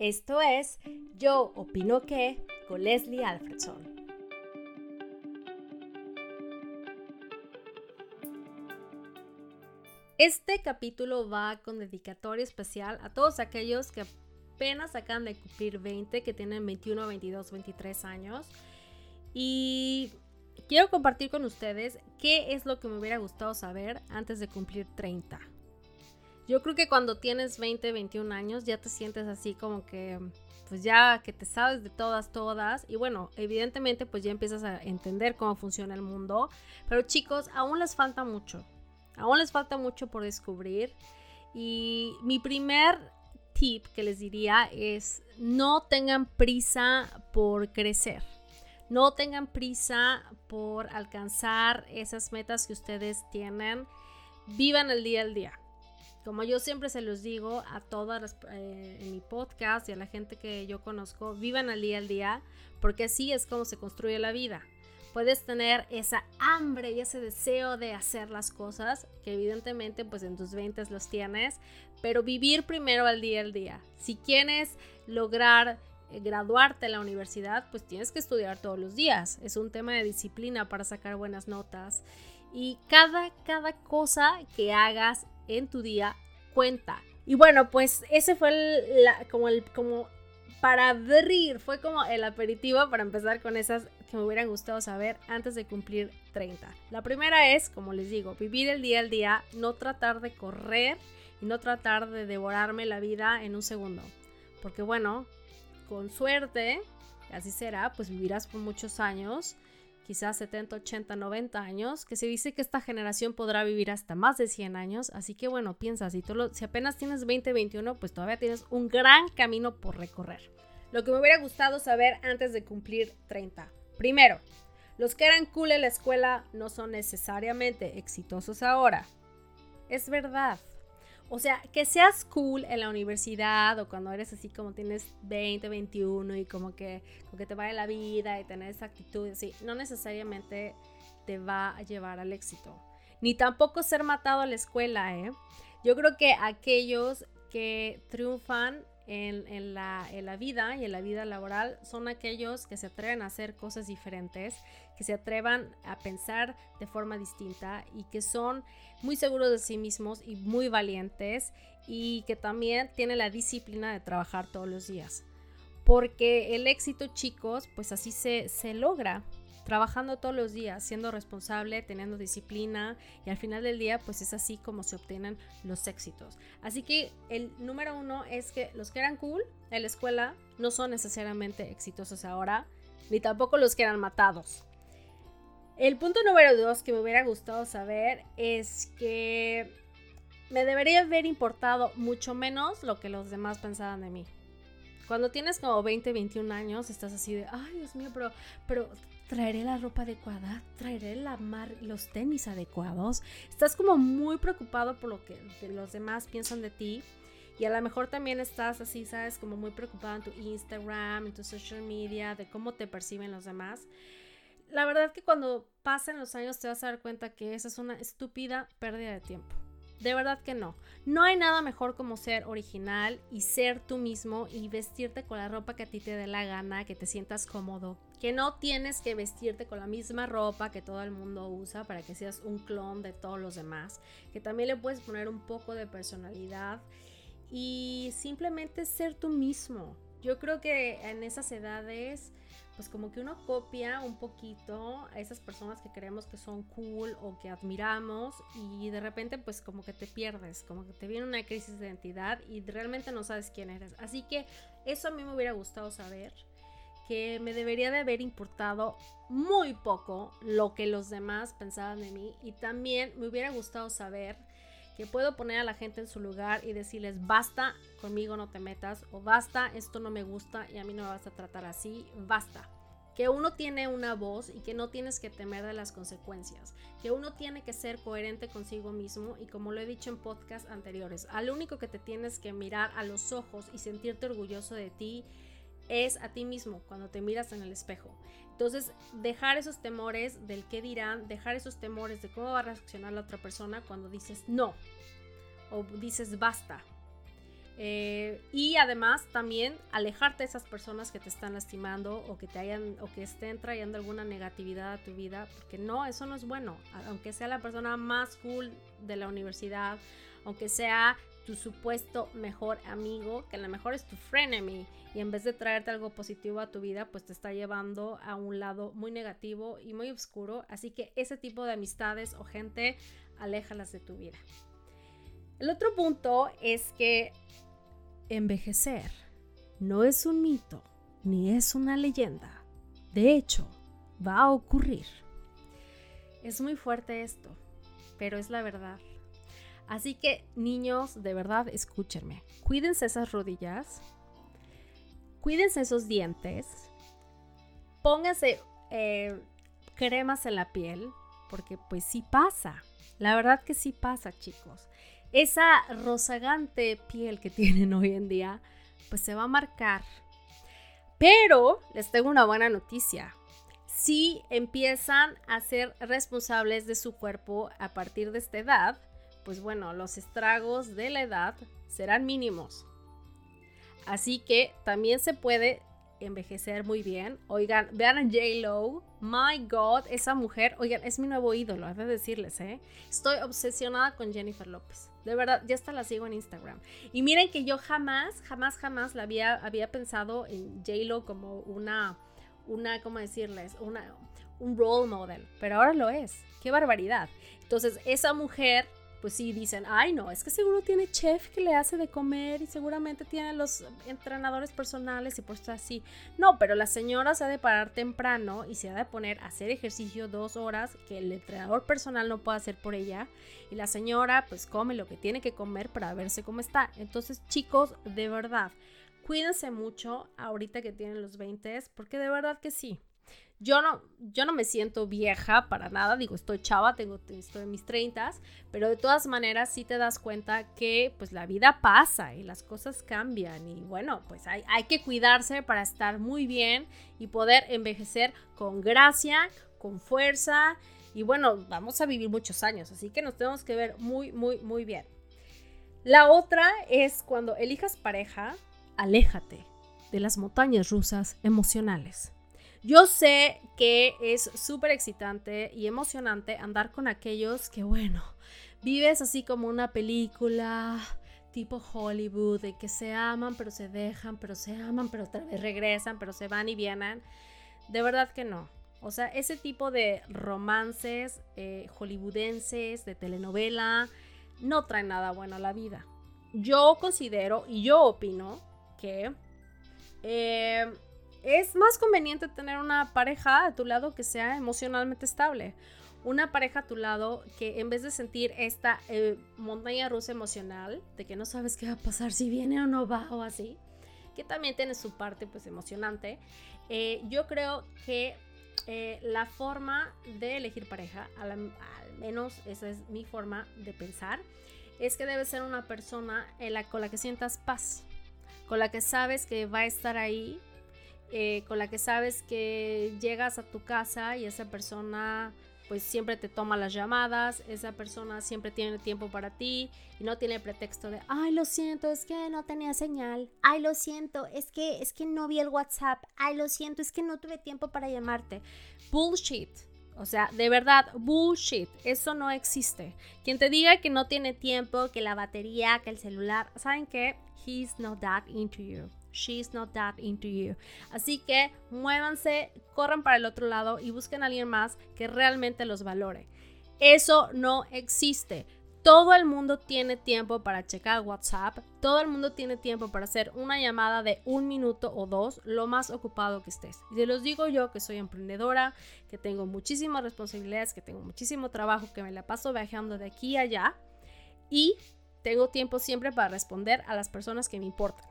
Esto es Yo Opino que con Leslie Alfredson. Este capítulo va con dedicatoria especial a todos aquellos que apenas acaban de cumplir 20, que tienen 21, 22, 23 años. Y quiero compartir con ustedes qué es lo que me hubiera gustado saber antes de cumplir 30. Yo creo que cuando tienes 20, 21 años ya te sientes así como que, pues ya que te sabes de todas, todas. Y bueno, evidentemente pues ya empiezas a entender cómo funciona el mundo. Pero chicos, aún les falta mucho. Aún les falta mucho por descubrir. Y mi primer tip que les diría es no tengan prisa por crecer. No tengan prisa por alcanzar esas metas que ustedes tienen. Vivan el día al día. Como yo siempre se los digo a todas las, eh, en mi podcast y a la gente que yo conozco, vivan al día al día, porque así es como se construye la vida. Puedes tener esa hambre y ese deseo de hacer las cosas, que evidentemente pues en tus 20 los tienes, pero vivir primero al día al día. Si quieres lograr eh, graduarte en la universidad, pues tienes que estudiar todos los días. Es un tema de disciplina para sacar buenas notas. Y cada, cada cosa que hagas en tu día cuenta. Y bueno, pues ese fue el, como el como para abrir, fue como el aperitivo para empezar con esas que me hubieran gustado saber antes de cumplir 30. La primera es, como les digo, vivir el día al día, no tratar de correr y no tratar de devorarme la vida en un segundo. Porque bueno, con suerte, así será, pues vivirás por muchos años quizás 70, 80, 90 años, que se dice que esta generación podrá vivir hasta más de 100 años, así que bueno, piensa, si, si apenas tienes 20, 21, pues todavía tienes un gran camino por recorrer. Lo que me hubiera gustado saber antes de cumplir 30. Primero, los que eran cool en la escuela no son necesariamente exitosos ahora. Es verdad. O sea, que seas cool en la universidad o cuando eres así como tienes 20, 21 y como que, como que te vaya la vida y tener esa actitud así, no necesariamente te va a llevar al éxito. Ni tampoco ser matado a la escuela, ¿eh? Yo creo que aquellos que triunfan en, la, en, la, vida y en la vida laboral son aquellos que se atreven a hacer cosas diferentes, que se atrevan a pensar de forma distinta y que son muy seguros de sí mismos y muy valientes y que también tienen la disciplina de trabajar todos los días. Porque el éxito, chicos, pues así se, se logra trabajando todos los días, siendo responsable, teniendo disciplina y al final del día pues es así como se obtienen los éxitos. Así que el número uno es que los que eran cool en la escuela no son necesariamente exitosos ahora, ni tampoco los que eran matados. El punto número dos que me hubiera gustado saber es que me debería haber importado mucho menos lo que los demás pensaban de mí. Cuando tienes como 20, 21 años, estás así de, ay Dios mío, pero, pero ¿Traeré la ropa adecuada? ¿Traeré la mar los tenis adecuados? Estás como muy preocupado por lo que los demás piensan de ti. Y a lo mejor también estás así, ¿sabes? Como muy preocupado en tu Instagram, en tu social media, de cómo te perciben los demás. La verdad que cuando pasen los años te vas a dar cuenta que esa es una estúpida pérdida de tiempo. De verdad que no. No hay nada mejor como ser original y ser tú mismo y vestirte con la ropa que a ti te dé la gana, que te sientas cómodo. Que no tienes que vestirte con la misma ropa que todo el mundo usa para que seas un clon de todos los demás. Que también le puedes poner un poco de personalidad y simplemente ser tú mismo. Yo creo que en esas edades pues como que uno copia un poquito a esas personas que creemos que son cool o que admiramos y de repente pues como que te pierdes, como que te viene una crisis de identidad y realmente no sabes quién eres. Así que eso a mí me hubiera gustado saber, que me debería de haber importado muy poco lo que los demás pensaban de mí y también me hubiera gustado saber que puedo poner a la gente en su lugar y decirles basta, conmigo no te metas o basta, esto no me gusta y a mí no me vas a tratar así, basta. Que uno tiene una voz y que no tienes que temer de las consecuencias, que uno tiene que ser coherente consigo mismo y como lo he dicho en podcasts anteriores, al único que te tienes que mirar a los ojos y sentirte orgulloso de ti es a ti mismo cuando te miras en el espejo. Entonces, dejar esos temores del qué dirán, dejar esos temores de cómo va a reaccionar la otra persona cuando dices no o dices basta. Eh, y además también alejarte de esas personas que te están lastimando o que te hayan o que estén trayendo alguna negatividad a tu vida, porque no, eso no es bueno. Aunque sea la persona más cool de la universidad, aunque sea tu supuesto mejor amigo, que a lo mejor es tu frenemy, y en vez de traerte algo positivo a tu vida, pues te está llevando a un lado muy negativo y muy oscuro. Así que ese tipo de amistades o gente, aléjalas de tu vida. El otro punto es que envejecer no es un mito ni es una leyenda. De hecho, va a ocurrir. Es muy fuerte esto, pero es la verdad. Así que niños, de verdad, escúchenme. Cuídense esas rodillas, cuídense esos dientes, pónganse eh, cremas en la piel, porque pues sí pasa. La verdad que sí pasa, chicos esa rozagante piel que tienen hoy en día, pues se va a marcar. Pero les tengo una buena noticia. Si empiezan a ser responsables de su cuerpo a partir de esta edad, pues bueno, los estragos de la edad serán mínimos. Así que también se puede envejecer muy bien. Oigan, vean a J-Lo. My God, esa mujer, oigan, es mi nuevo ídolo, he de decirles, ¿eh? Estoy obsesionada con Jennifer López. De verdad, ya hasta la sigo en Instagram. Y miren que yo jamás, jamás, jamás la había, había pensado en J-Lo como una, una, ¿cómo decirles? Una, un role model. Pero ahora lo es. ¡Qué barbaridad! Entonces, esa mujer pues sí dicen, ay no, es que seguro tiene chef que le hace de comer y seguramente tiene los entrenadores personales y pues así. No, pero la señora se ha de parar temprano y se ha de poner a hacer ejercicio dos horas que el entrenador personal no puede hacer por ella. Y la señora pues come lo que tiene que comer para verse cómo está. Entonces chicos, de verdad, cuídense mucho ahorita que tienen los 20 porque de verdad que sí. Yo no, yo no me siento vieja para nada, digo, estoy chava, tengo, estoy en mis 30, pero de todas maneras sí te das cuenta que pues la vida pasa y las cosas cambian y bueno, pues hay, hay que cuidarse para estar muy bien y poder envejecer con gracia, con fuerza y bueno, vamos a vivir muchos años, así que nos tenemos que ver muy, muy, muy bien. La otra es cuando elijas pareja, aléjate de las montañas rusas emocionales. Yo sé que es súper excitante y emocionante andar con aquellos que, bueno, vives así como una película tipo Hollywood, de que se aman, pero se dejan, pero se aman, pero otra vez regresan, pero se van y vienen. De verdad que no. O sea, ese tipo de romances eh, hollywoodenses, de telenovela, no trae nada bueno a la vida. Yo considero y yo opino que eh, es más conveniente tener una pareja a tu lado que sea emocionalmente estable. Una pareja a tu lado que en vez de sentir esta eh, montaña rusa emocional, de que no sabes qué va a pasar, si viene o no va o así, que también tiene su parte pues emocionante, eh, yo creo que eh, la forma de elegir pareja, al, menos esa es mi forma de pensar, es que debe ser una persona en la, con la que sientas paz, con la que sabes que va a estar ahí eh, con la que sabes que llegas a tu casa y esa persona pues siempre te toma las llamadas, esa persona siempre tiene tiempo para ti y no tiene pretexto de, ay, lo siento, es que no tenía señal, ay, lo siento, es que es que no vi el WhatsApp, ay, lo siento, es que no tuve tiempo para llamarte. Bullshit. O sea, de verdad, bullshit. Eso no existe. Quien te diga que no tiene tiempo, que la batería, que el celular, ¿saben qué? He's not that into you. She's not that into you. Así que muévanse, corran para el otro lado y busquen a alguien más que realmente los valore. Eso no existe. Todo el mundo tiene tiempo para checar WhatsApp, todo el mundo tiene tiempo para hacer una llamada de un minuto o dos, lo más ocupado que estés. Y te los digo yo que soy emprendedora, que tengo muchísimas responsabilidades, que tengo muchísimo trabajo, que me la paso viajando de aquí a allá y tengo tiempo siempre para responder a las personas que me importan.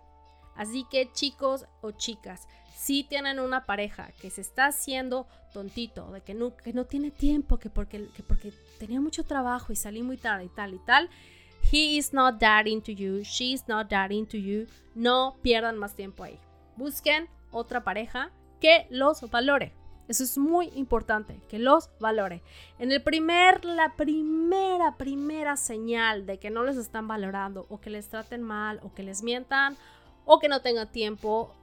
Así que chicos o chicas, si tienen una pareja que se está haciendo tontito, de que no, no tiene tiempo, que porque, que porque tenía mucho trabajo y salí muy tarde y tal y tal, he is not that into you, she is not that into you, no pierdan más tiempo ahí. Busquen otra pareja que los valore. Eso es muy importante, que los valore. En el primer, la primera, primera señal de que no les están valorando o que les traten mal o que les mientan o que no tengan tiempo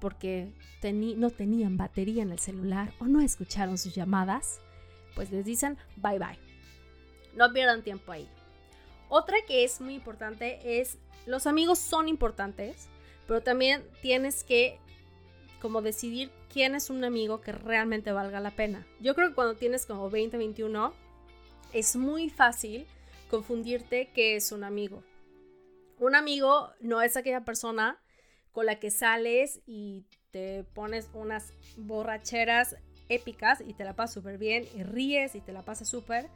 porque no tenían batería en el celular o no escucharon sus llamadas, pues les dicen bye bye. No pierdan tiempo ahí. Otra que es muy importante es, los amigos son importantes, pero también tienes que como decidir quién es un amigo que realmente valga la pena. Yo creo que cuando tienes como 20, 21, es muy fácil confundirte qué es un amigo. Un amigo no es aquella persona con la que sales y te pones unas borracheras épicas y te la pasas súper bien y ríes y te la pasas súper.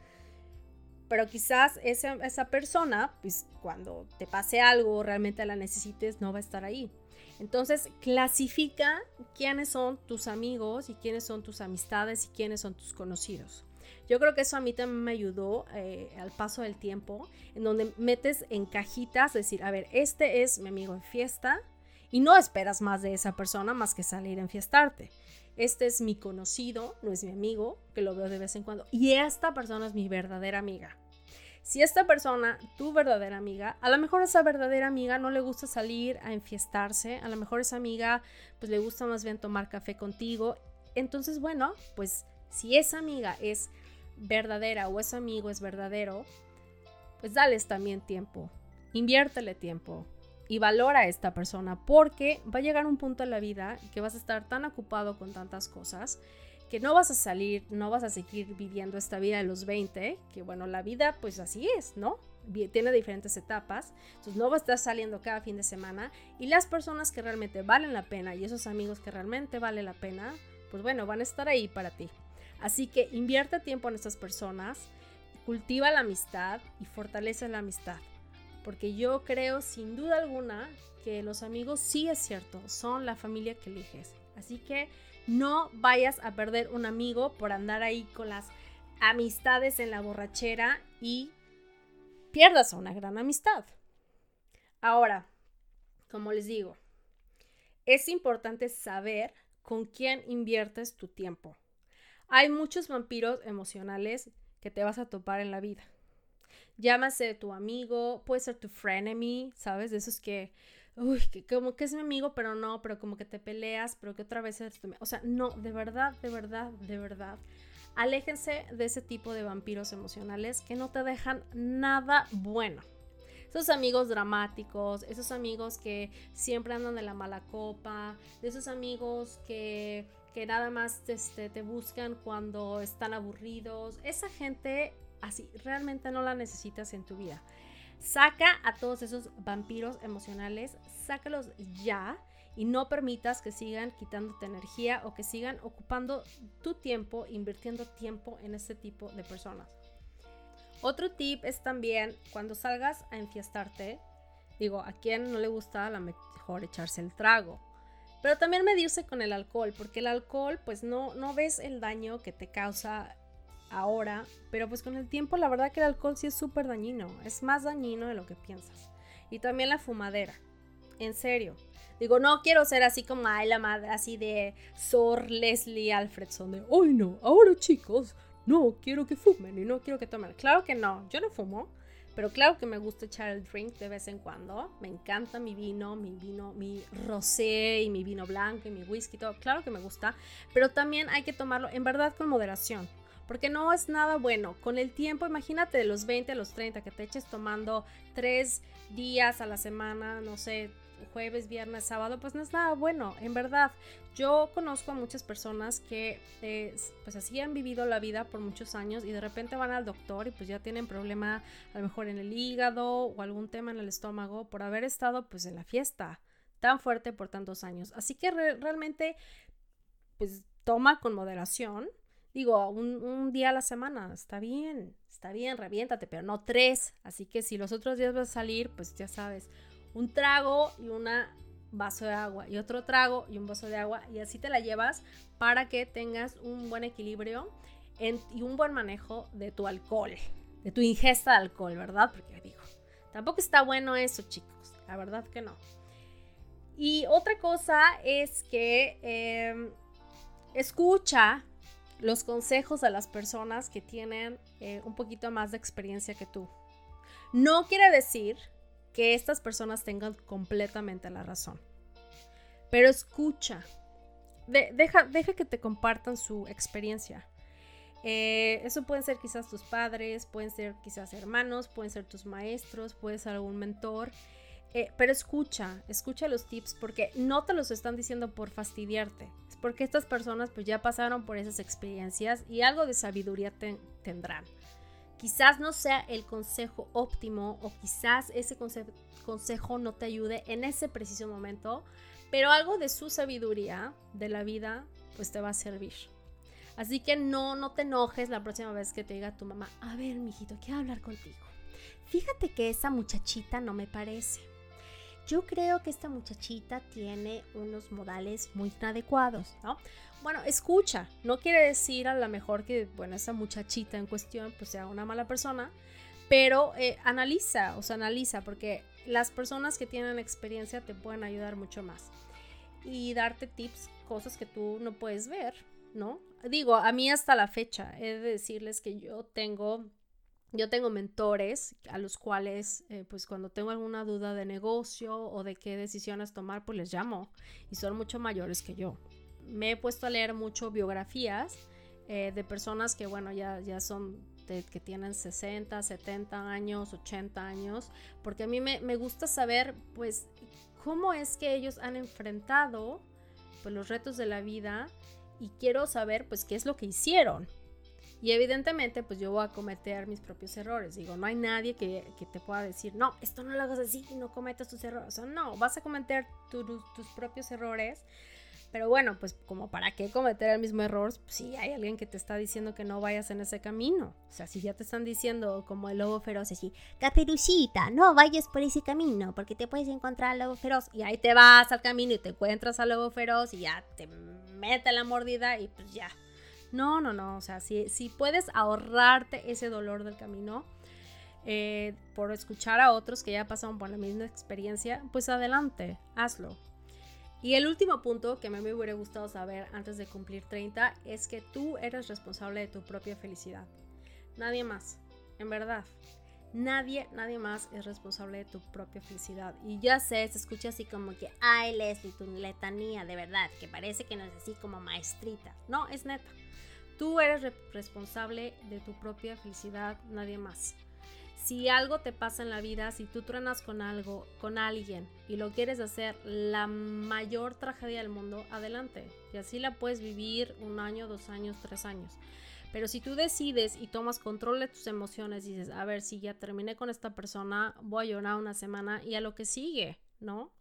Pero quizás esa, esa persona, pues cuando te pase algo, realmente la necesites, no va a estar ahí. Entonces, clasifica quiénes son tus amigos y quiénes son tus amistades y quiénes son tus conocidos. Yo creo que eso a mí también me ayudó eh, al paso del tiempo, en donde metes en cajitas, decir, a ver, este es mi amigo en fiesta y no esperas más de esa persona más que salir a enfiestarte. Este es mi conocido, no es mi amigo, que lo veo de vez en cuando, y esta persona es mi verdadera amiga. Si esta persona, tu verdadera amiga, a lo mejor esa verdadera amiga no le gusta salir a enfiestarse, a lo mejor esa amiga pues le gusta más bien tomar café contigo. Entonces, bueno, pues si esa amiga es verdadera o ese amigo es verdadero, pues dales también tiempo, inviértele tiempo y valora a esta persona porque va a llegar un punto en la vida que vas a estar tan ocupado con tantas cosas que no vas a salir, no vas a seguir viviendo esta vida de los 20, que bueno, la vida pues así es, ¿no? Tiene diferentes etapas, entonces no vas a estar saliendo cada fin de semana y las personas que realmente valen la pena y esos amigos que realmente valen la pena, pues bueno, van a estar ahí para ti. Así que invierte tiempo en estas personas, cultiva la amistad y fortalece la amistad. Porque yo creo sin duda alguna que los amigos sí es cierto, son la familia que eliges. Así que no vayas a perder un amigo por andar ahí con las amistades en la borrachera y pierdas una gran amistad. Ahora, como les digo, es importante saber con quién inviertes tu tiempo. Hay muchos vampiros emocionales que te vas a topar en la vida. Llámase tu amigo, puede ser tu frenemy, ¿sabes? De esos que uy, que como que es mi amigo, pero no, pero como que te peleas, pero que otra vez es tu O sea, no, de verdad, de verdad, de verdad. Aléjense de ese tipo de vampiros emocionales que no te dejan nada bueno. Esos amigos dramáticos, esos amigos que siempre andan de la mala copa, de esos amigos que, que nada más este, te buscan cuando están aburridos. Esa gente así realmente no la necesitas en tu vida. Saca a todos esos vampiros emocionales, sácalos ya y no permitas que sigan quitándote energía o que sigan ocupando tu tiempo, invirtiendo tiempo en este tipo de personas. Otro tip es también cuando salgas a enfiestarte, digo, a quien no le gusta a lo mejor echarse el trago, pero también medirse con el alcohol, porque el alcohol pues no, no ves el daño que te causa ahora, pero pues con el tiempo la verdad que el alcohol sí es súper dañino, es más dañino de lo que piensas. Y también la fumadera, en serio. Digo, no quiero ser así como, ay, la madre, así de Sor Leslie Alfredson, de, ay no, ahora chicos, no quiero que fumen y no quiero que tomen. Claro que no, yo no fumo, pero claro que me gusta echar el drink de vez en cuando. Me encanta mi vino, mi vino, mi rosé y mi vino blanco y mi whisky, todo. Claro que me gusta, pero también hay que tomarlo en verdad con moderación porque no es nada bueno. Con el tiempo, imagínate de los 20 a los 30 que te eches tomando tres días a la semana, no sé, jueves, viernes, sábado, pues no es nada bueno, en verdad. Yo conozco a muchas personas que eh, pues así han vivido la vida por muchos años y de repente van al doctor y pues ya tienen problema a lo mejor en el hígado o algún tema en el estómago por haber estado pues en la fiesta tan fuerte por tantos años. Así que realmente pues toma con moderación Digo, un, día a la semana, está bien, está bien, reviéntate, pero no tres. Así que si los otros días vas a salir, pues ya sabes, un trago y un vaso de agua y otro trago y un vaso de agua y así te la llevas para que tengas un buen equilibrio y un buen manejo de tu alcohol, de tu ingesta de alcohol, ¿verdad? Porque digo, tampoco está bueno eso, chicos, la verdad que no. Y otra cosa es que em, escucha los consejos a las personas que tienen eh, un poquito más de experiencia que tú. No quiere decir que estas personas tengan completamente la razón, pero escucha, deja, deja que te compartan su experiencia. Eh, eso pueden ser quizás tus padres, pueden ser quizás hermanos, pueden ser tus maestros, puede ser algún mentor. Eh, pero escucha, escucha los tips porque no te los están diciendo por fastidiarte. Es porque estas personas pues ya pasaron por esas experiencias y algo de sabiduría tendrán. Quizás no sea el consejo óptimo o quizás ese consejo no te ayude en ese preciso momento, pero algo de su sabiduría de la vida pues te va a servir. Así que no, no te enojes la próxima vez que te diga tu mamá, a ver, mijito, quiero hablar contigo. Fíjate que esa muchachita no me parece. Yo creo que esta muchachita tiene unos modales muy inadecuados, ¿no? Bueno, escucha, no quiere decir a lo mejor que, bueno, esa muchachita en cuestión pues sea una mala persona, pero eh, analiza, o sea, analiza, porque las personas que tienen experiencia te pueden ayudar mucho más y darte tips, cosas que tú no puedes ver, ¿no? Digo, a mí hasta la fecha, he de decirles que yo tengo, yo tengo mentores a los cuales, eh, pues cuando tengo alguna duda de negocio o de qué decisiones tomar, pues les llamo y son mucho mayores que yo. Me he puesto a leer mucho biografías eh, de personas que, bueno, ya, ya son que tienen 60, 70 años, 80 años, porque a mí me, me gusta saber, pues, cómo es que ellos han enfrentado pues, los retos de la vida y quiero saber pues qué es lo que hicieron. Y evidentemente pues yo voy a cometer mis propios errores. Digo, no hay nadie que, te pueda decir, no, esto no lo hagas así y no cometas tus errores. O sea, no, vas a cometer tus propios errores pero bueno, pues como para qué cometer el mismo error si hay alguien que te está diciendo que no vayas en ese camino. O sea, si ya te están diciendo como el lobo feroz, así, caperucita, no vayas por ese camino porque te puedes encontrar al lobo feroz. Y ahí te vas al camino y te encuentras al lobo feroz y ya te mete la mordida y pues ya. No, no, no. O sea, si, si puedes ahorrarte ese dolor del camino, eh, por escuchar a otros que ya pasaron por la misma experiencia, pues adelante, hazlo. Y el último punto que me hubiera gustado saber antes de cumplir 30 es que tú eres responsable de tu propia felicidad. Nadie más, en verdad. Nadie, nadie más es responsable de tu propia felicidad. Y ya sé, se escucha así como que, ay Leslie, tu letanía, de verdad, que parece que no es así como maestrita. No, es neta. Tú eres responsable de tu propia felicidad, nadie más si algo te pasa en la vida, si tú truenas con algo, con alguien y lo quieres hacer la mayor tragedia del mundo, adelante. Y así la puedes vivir un año, dos años, tres años. Pero si tú decides y tomas control de tus emociones dices, a ver, si ya terminé con esta persona, voy a llorar una semana y a lo que sigue, ¿no?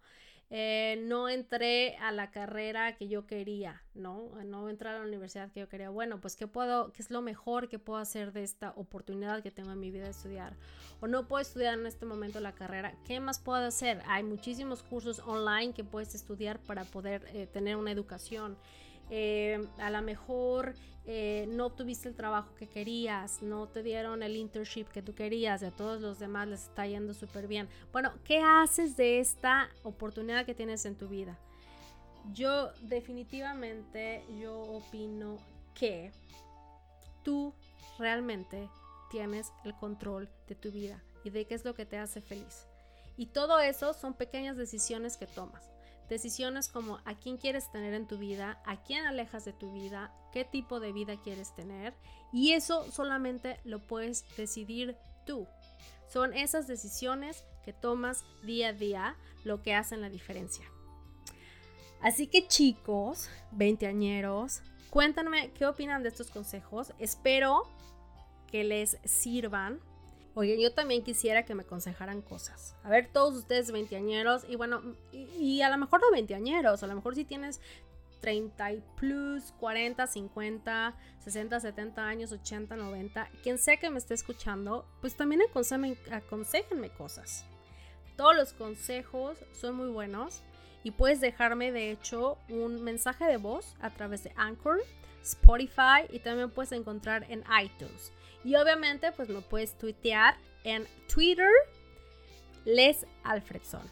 Eh, no entré a la carrera que yo quería, ¿no? No entré a la universidad que yo quería. Bueno, pues ¿qué puedo, qué es lo mejor que puedo hacer de esta oportunidad que tengo en mi vida de estudiar? O no puedo estudiar en este momento la carrera, ¿qué más puedo hacer? Hay muchísimos cursos online que puedes estudiar para poder eh, tener una educación. Eh, a lo mejor eh, no obtuviste el trabajo que querías, no te dieron el internship que tú querías, y a todos los demás les está yendo súper bien. Bueno, ¿qué haces de esta oportunidad que tienes en tu vida? Yo definitivamente, yo opino que tú realmente tienes el control de tu vida y de qué es lo que te hace feliz. Y todo eso son pequeñas decisiones que tomas. Decisiones como a quién quieres tener en tu vida, a quién alejas de tu vida, qué tipo de vida quieres tener. Y eso solamente lo puedes decidir tú. Son esas decisiones que tomas día a día lo que hacen la diferencia. Así que chicos, veinteañeros, cuéntanme qué opinan de estos consejos. Espero que les sirvan Oye, yo también quisiera que me aconsejaran cosas. A ver, todos ustedes veinteañeros, y bueno, y, a lo mejor no veinteañeros, a lo mejor si tienes 30 y plus, 40, 50, 60, 70 años, 80, 90, quien sea que me esté escuchando, pues también aconsejenme cosas. Todos los consejos son muy buenos y puedes dejarme de hecho un mensaje de voz a través de Anchor, Spotify y también puedes encontrar en iTunes. Y obviamente, pues me puedes tuitear en Twitter, Les Alfredson.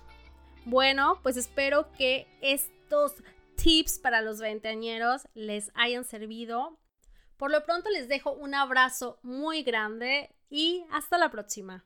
Bueno, pues espero que estos tips para los veinteañeros les hayan servido. Por lo pronto les dejo un abrazo muy grande y hasta la próxima.